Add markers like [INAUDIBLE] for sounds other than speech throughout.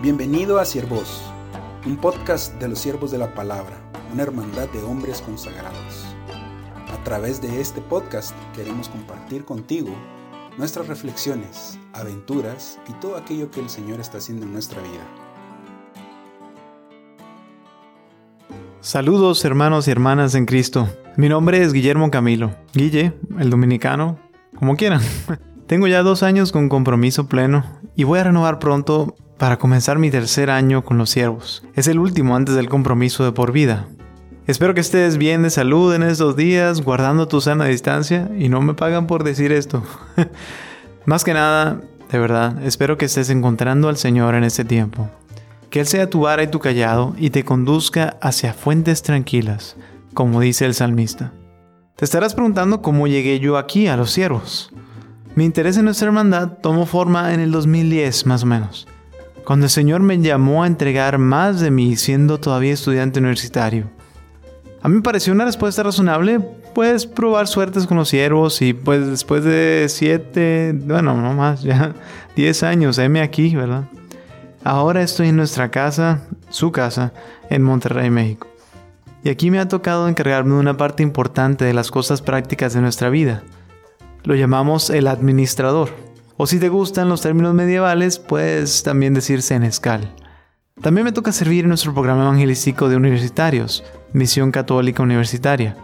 Bienvenido a Siervos, un podcast de los siervos de la palabra, una hermandad de hombres consagrados. A través de este podcast queremos compartir contigo nuestras reflexiones, aventuras y todo aquello que el Señor está haciendo en nuestra vida. Saludos hermanos y hermanas en Cristo. Mi nombre es Guillermo Camilo. Guille, el dominicano, como quieran. [LAUGHS] Tengo ya dos años con compromiso pleno y voy a renovar pronto para comenzar mi tercer año con los siervos. Es el último antes del compromiso de por vida. Espero que estés bien de salud en estos días, guardando tu sana distancia y no me pagan por decir esto. [LAUGHS] Más que nada, de verdad, espero que estés encontrando al Señor en este tiempo. Que Él sea tu vara y tu callado y te conduzca hacia fuentes tranquilas, como dice el salmista. Te estarás preguntando cómo llegué yo aquí a los siervos. Mi interés en nuestra hermandad tomó forma en el 2010 más o menos cuando el Señor me llamó a entregar más de mí siendo todavía estudiante universitario. A mí me pareció una respuesta razonable, pues probar suertes con los siervos y pues después de siete, bueno, no más, ya [LAUGHS] diez años, heme aquí, ¿verdad? Ahora estoy en nuestra casa, su casa, en Monterrey, México. Y aquí me ha tocado encargarme de una parte importante de las cosas prácticas de nuestra vida. Lo llamamos el administrador. O si te gustan los términos medievales, puedes también decir senescal. También me toca servir en nuestro programa evangelístico de universitarios, Misión Católica Universitaria.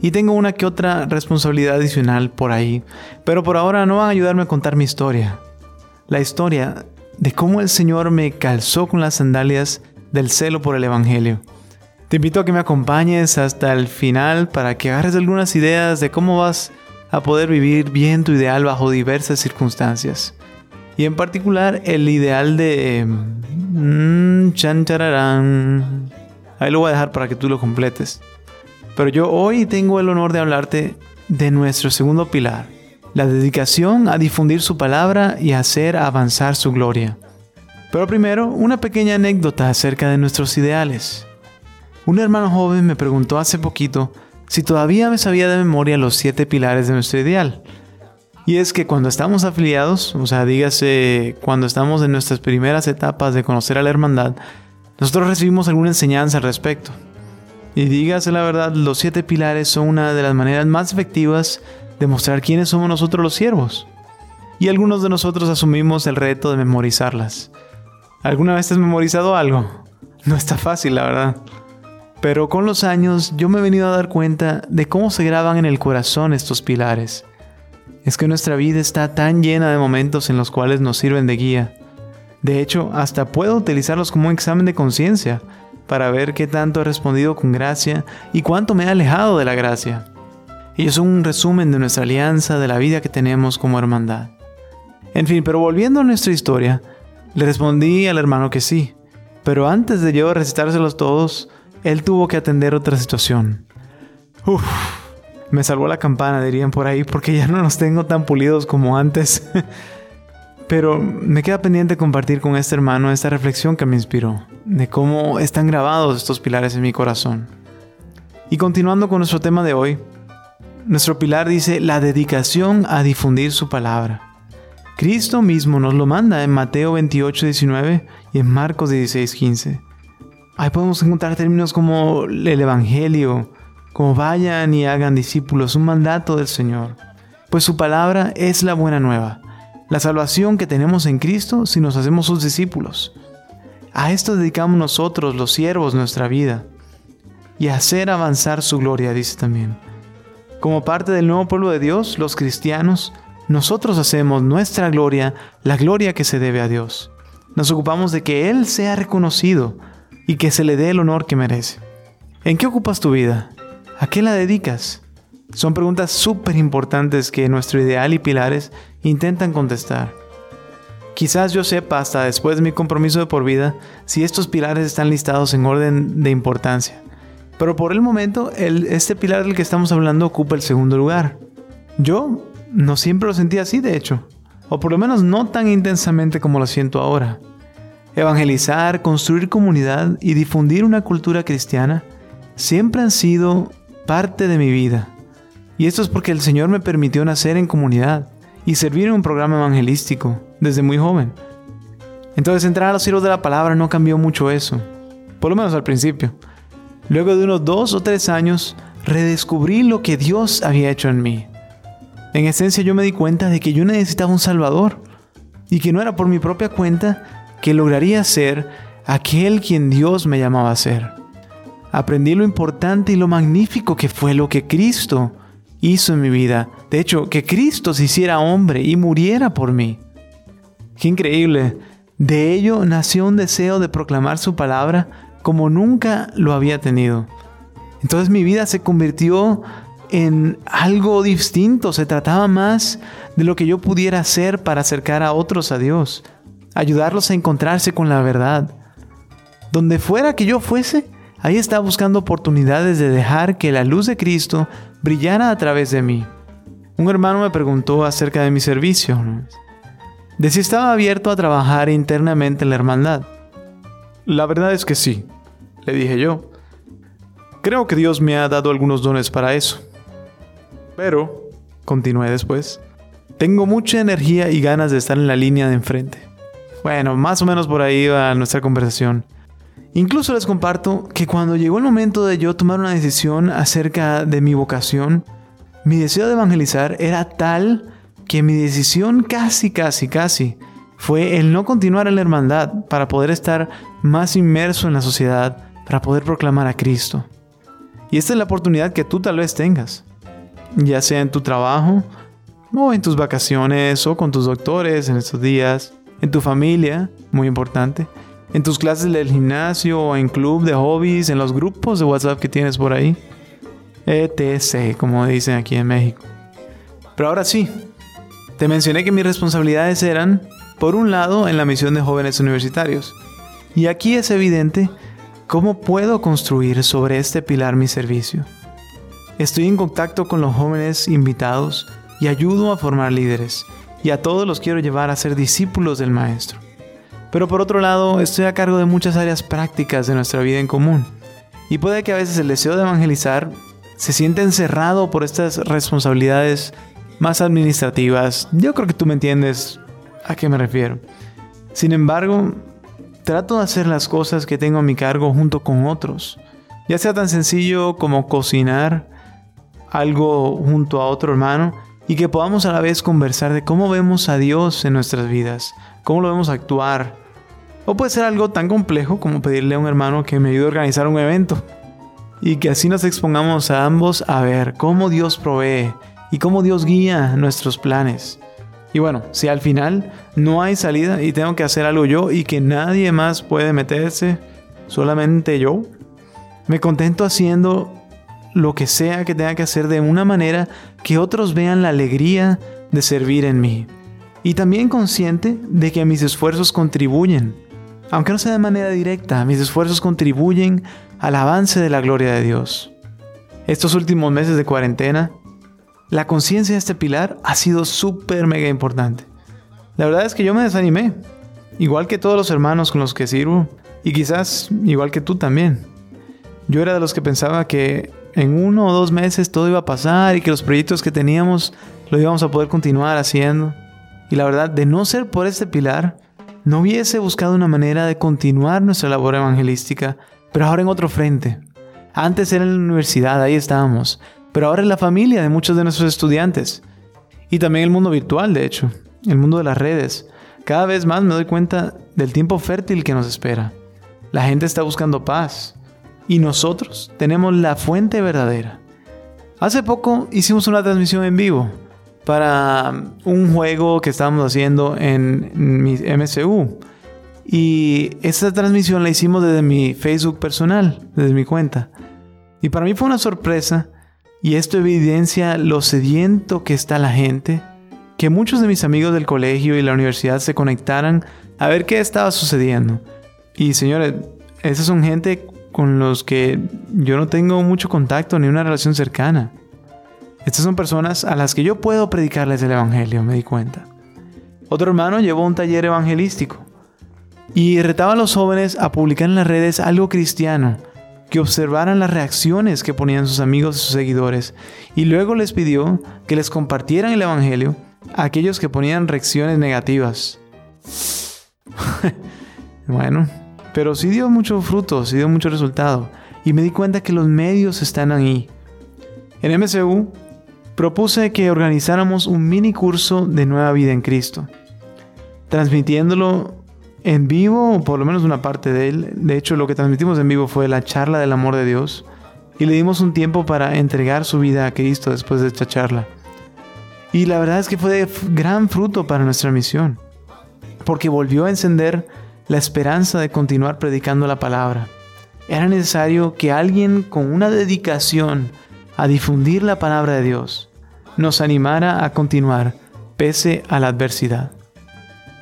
Y tengo una que otra responsabilidad adicional por ahí, pero por ahora no van a ayudarme a contar mi historia. La historia de cómo el Señor me calzó con las sandalias del celo por el Evangelio. Te invito a que me acompañes hasta el final para que agarres algunas ideas de cómo vas a poder vivir bien tu ideal bajo diversas circunstancias. Y en particular el ideal de... Mmm, chan Ahí lo voy a dejar para que tú lo completes. Pero yo hoy tengo el honor de hablarte de nuestro segundo pilar, la dedicación a difundir su palabra y hacer avanzar su gloria. Pero primero, una pequeña anécdota acerca de nuestros ideales. Un hermano joven me preguntó hace poquito si todavía me sabía de memoria los siete pilares de nuestro ideal. Y es que cuando estamos afiliados, o sea, dígase, cuando estamos en nuestras primeras etapas de conocer a la hermandad, nosotros recibimos alguna enseñanza al respecto. Y dígase la verdad, los siete pilares son una de las maneras más efectivas de mostrar quiénes somos nosotros los siervos. Y algunos de nosotros asumimos el reto de memorizarlas. ¿Alguna vez has memorizado algo? No está fácil, la verdad. Pero con los años yo me he venido a dar cuenta de cómo se graban en el corazón estos pilares. Es que nuestra vida está tan llena de momentos en los cuales nos sirven de guía. De hecho, hasta puedo utilizarlos como un examen de conciencia para ver qué tanto he respondido con gracia y cuánto me he alejado de la gracia. Ellos son un resumen de nuestra alianza, de la vida que tenemos como hermandad. En fin, pero volviendo a nuestra historia, le respondí al hermano que sí. Pero antes de yo recitárselos todos, él tuvo que atender otra situación. Uf, me salvó la campana, dirían por ahí, porque ya no los tengo tan pulidos como antes. [LAUGHS] Pero me queda pendiente compartir con este hermano esta reflexión que me inspiró, de cómo están grabados estos pilares en mi corazón. Y continuando con nuestro tema de hoy, nuestro pilar dice la dedicación a difundir su palabra. Cristo mismo nos lo manda en Mateo 28, 19 y en Marcos 16, 15. Ahí podemos encontrar términos como el Evangelio, como vayan y hagan discípulos, un mandato del Señor. Pues su palabra es la buena nueva, la salvación que tenemos en Cristo si nos hacemos sus discípulos. A esto dedicamos nosotros, los siervos, nuestra vida. Y hacer avanzar su gloria, dice también. Como parte del nuevo pueblo de Dios, los cristianos, nosotros hacemos nuestra gloria, la gloria que se debe a Dios. Nos ocupamos de que Él sea reconocido, y que se le dé el honor que merece. ¿En qué ocupas tu vida? ¿A qué la dedicas? Son preguntas súper importantes que nuestro ideal y pilares intentan contestar. Quizás yo sepa hasta después de mi compromiso de por vida si estos pilares están listados en orden de importancia. Pero por el momento, este pilar del que estamos hablando ocupa el segundo lugar. Yo no siempre lo sentí así, de hecho. O por lo menos no tan intensamente como lo siento ahora. Evangelizar, construir comunidad y difundir una cultura cristiana siempre han sido parte de mi vida. Y esto es porque el Señor me permitió nacer en comunidad y servir en un programa evangelístico desde muy joven. Entonces entrar a los siervos de la palabra no cambió mucho eso, por lo menos al principio. Luego de unos dos o tres años, redescubrí lo que Dios había hecho en mí. En esencia yo me di cuenta de que yo necesitaba un Salvador y que no era por mi propia cuenta que lograría ser aquel quien Dios me llamaba a ser. Aprendí lo importante y lo magnífico que fue lo que Cristo hizo en mi vida. De hecho, que Cristo se hiciera hombre y muriera por mí. Qué increíble. De ello nació un deseo de proclamar su palabra como nunca lo había tenido. Entonces mi vida se convirtió en algo distinto, se trataba más de lo que yo pudiera hacer para acercar a otros a Dios, ayudarlos a encontrarse con la verdad. Donde fuera que yo fuese, ahí estaba buscando oportunidades de dejar que la luz de Cristo brillara a través de mí. Un hermano me preguntó acerca de mi servicio, de si estaba abierto a trabajar internamente en la hermandad. La verdad es que sí, le dije yo. Creo que Dios me ha dado algunos dones para eso. Pero, continué después, tengo mucha energía y ganas de estar en la línea de enfrente. Bueno, más o menos por ahí va nuestra conversación. Incluso les comparto que cuando llegó el momento de yo tomar una decisión acerca de mi vocación, mi deseo de evangelizar era tal que mi decisión casi, casi, casi fue el no continuar en la hermandad para poder estar más inmerso en la sociedad, para poder proclamar a Cristo. Y esta es la oportunidad que tú tal vez tengas ya sea en tu trabajo o en tus vacaciones o con tus doctores en estos días, en tu familia, muy importante, en tus clases del gimnasio en club de hobbies, en los grupos de WhatsApp que tienes por ahí. ETC, como dicen aquí en México. Pero ahora sí, te mencioné que mis responsabilidades eran, por un lado, en la misión de jóvenes universitarios. Y aquí es evidente cómo puedo construir sobre este pilar mi servicio. Estoy en contacto con los jóvenes invitados y ayudo a formar líderes, y a todos los quiero llevar a ser discípulos del Maestro. Pero por otro lado, estoy a cargo de muchas áreas prácticas de nuestra vida en común, y puede que a veces el deseo de evangelizar se sienta encerrado por estas responsabilidades más administrativas. Yo creo que tú me entiendes a qué me refiero. Sin embargo, trato de hacer las cosas que tengo a mi cargo junto con otros, ya sea tan sencillo como cocinar, algo junto a otro hermano y que podamos a la vez conversar de cómo vemos a Dios en nuestras vidas, cómo lo vemos actuar. O puede ser algo tan complejo como pedirle a un hermano que me ayude a organizar un evento. Y que así nos expongamos a ambos a ver cómo Dios provee y cómo Dios guía nuestros planes. Y bueno, si al final no hay salida y tengo que hacer algo yo y que nadie más puede meterse, solamente yo, me contento haciendo lo que sea que tenga que hacer de una manera que otros vean la alegría de servir en mí. Y también consciente de que mis esfuerzos contribuyen, aunque no sea de manera directa, mis esfuerzos contribuyen al avance de la gloria de Dios. Estos últimos meses de cuarentena, la conciencia de este pilar ha sido súper mega importante. La verdad es que yo me desanimé, igual que todos los hermanos con los que sirvo, y quizás igual que tú también. Yo era de los que pensaba que en uno o dos meses todo iba a pasar y que los proyectos que teníamos lo íbamos a poder continuar haciendo. Y la verdad, de no ser por este pilar, no hubiese buscado una manera de continuar nuestra labor evangelística, pero ahora en otro frente. Antes era en la universidad, ahí estábamos, pero ahora es la familia de muchos de nuestros estudiantes. Y también el mundo virtual, de hecho, el mundo de las redes. Cada vez más me doy cuenta del tiempo fértil que nos espera. La gente está buscando paz, y nosotros tenemos la fuente verdadera. Hace poco hicimos una transmisión en vivo para un juego que estábamos haciendo en mi MCU. Y esa transmisión la hicimos desde mi Facebook personal, desde mi cuenta. Y para mí fue una sorpresa y esto evidencia lo sediento que está la gente, que muchos de mis amigos del colegio y la universidad se conectaran a ver qué estaba sucediendo. Y señores, esas son gente con los que yo no tengo mucho contacto ni una relación cercana. Estas son personas a las que yo puedo predicarles el Evangelio, me di cuenta. Otro hermano llevó un taller evangelístico y retaba a los jóvenes a publicar en las redes algo cristiano, que observaran las reacciones que ponían sus amigos y sus seguidores, y luego les pidió que les compartieran el Evangelio a aquellos que ponían reacciones negativas. [LAUGHS] bueno, pero sí dio mucho fruto, sí dio mucho resultado. Y me di cuenta que los medios están ahí. En MCU propuse que organizáramos un mini curso de nueva vida en Cristo, transmitiéndolo en vivo, o por lo menos una parte de él. De hecho, lo que transmitimos en vivo fue la charla del amor de Dios. Y le dimos un tiempo para entregar su vida a Cristo después de esta charla. Y la verdad es que fue de gran fruto para nuestra misión, porque volvió a encender la esperanza de continuar predicando la palabra. Era necesario que alguien con una dedicación a difundir la palabra de Dios nos animara a continuar pese a la adversidad.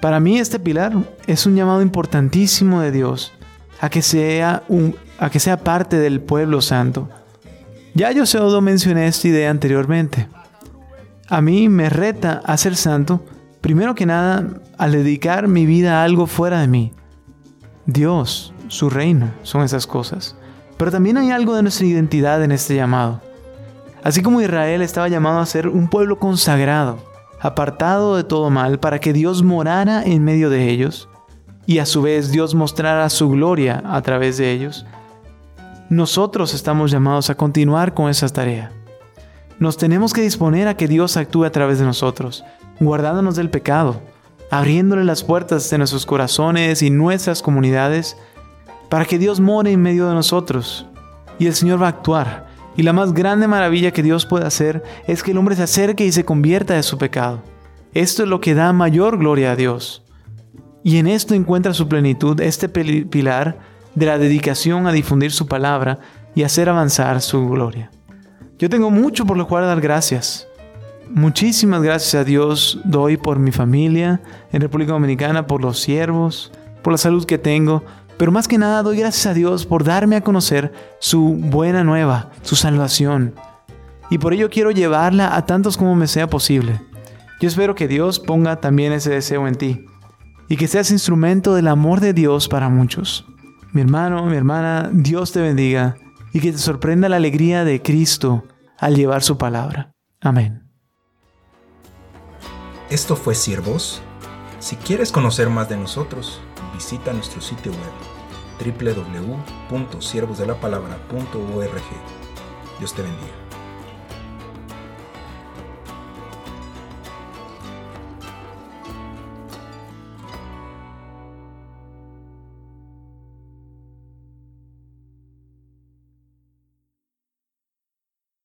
Para mí este pilar es un llamado importantísimo de Dios a que sea, un, a que sea parte del pueblo santo. Ya yo pseudo mencioné esta idea anteriormente. A mí me reta a ser santo, primero que nada, al dedicar mi vida a algo fuera de mí. Dios, su reino, son esas cosas. Pero también hay algo de nuestra identidad en este llamado. Así como Israel estaba llamado a ser un pueblo consagrado, apartado de todo mal, para que Dios morara en medio de ellos, y a su vez Dios mostrara su gloria a través de ellos, nosotros estamos llamados a continuar con esa tarea. Nos tenemos que disponer a que Dios actúe a través de nosotros, guardándonos del pecado, abriéndole las puertas de nuestros corazones y nuestras comunidades, para que Dios more en medio de nosotros. Y el Señor va a actuar. Y la más grande maravilla que Dios puede hacer es que el hombre se acerque y se convierta de su pecado. Esto es lo que da mayor gloria a Dios. Y en esto encuentra su plenitud este pilar de la dedicación a difundir su palabra y hacer avanzar su gloria. Yo tengo mucho por lo cual dar gracias. Muchísimas gracias a Dios doy por mi familia en República Dominicana, por los siervos, por la salud que tengo, pero más que nada doy gracias a Dios por darme a conocer su buena nueva, su salvación. Y por ello quiero llevarla a tantos como me sea posible. Yo espero que Dios ponga también ese deseo en ti y que seas instrumento del amor de Dios para muchos. Mi hermano, mi hermana, Dios te bendiga y que te sorprenda la alegría de Cristo al llevar su palabra. Amén. Esto fue Siervos. Si quieres conocer más de nosotros, visita nuestro sitio web www.siervosdelapalabra.org. Dios te bendiga.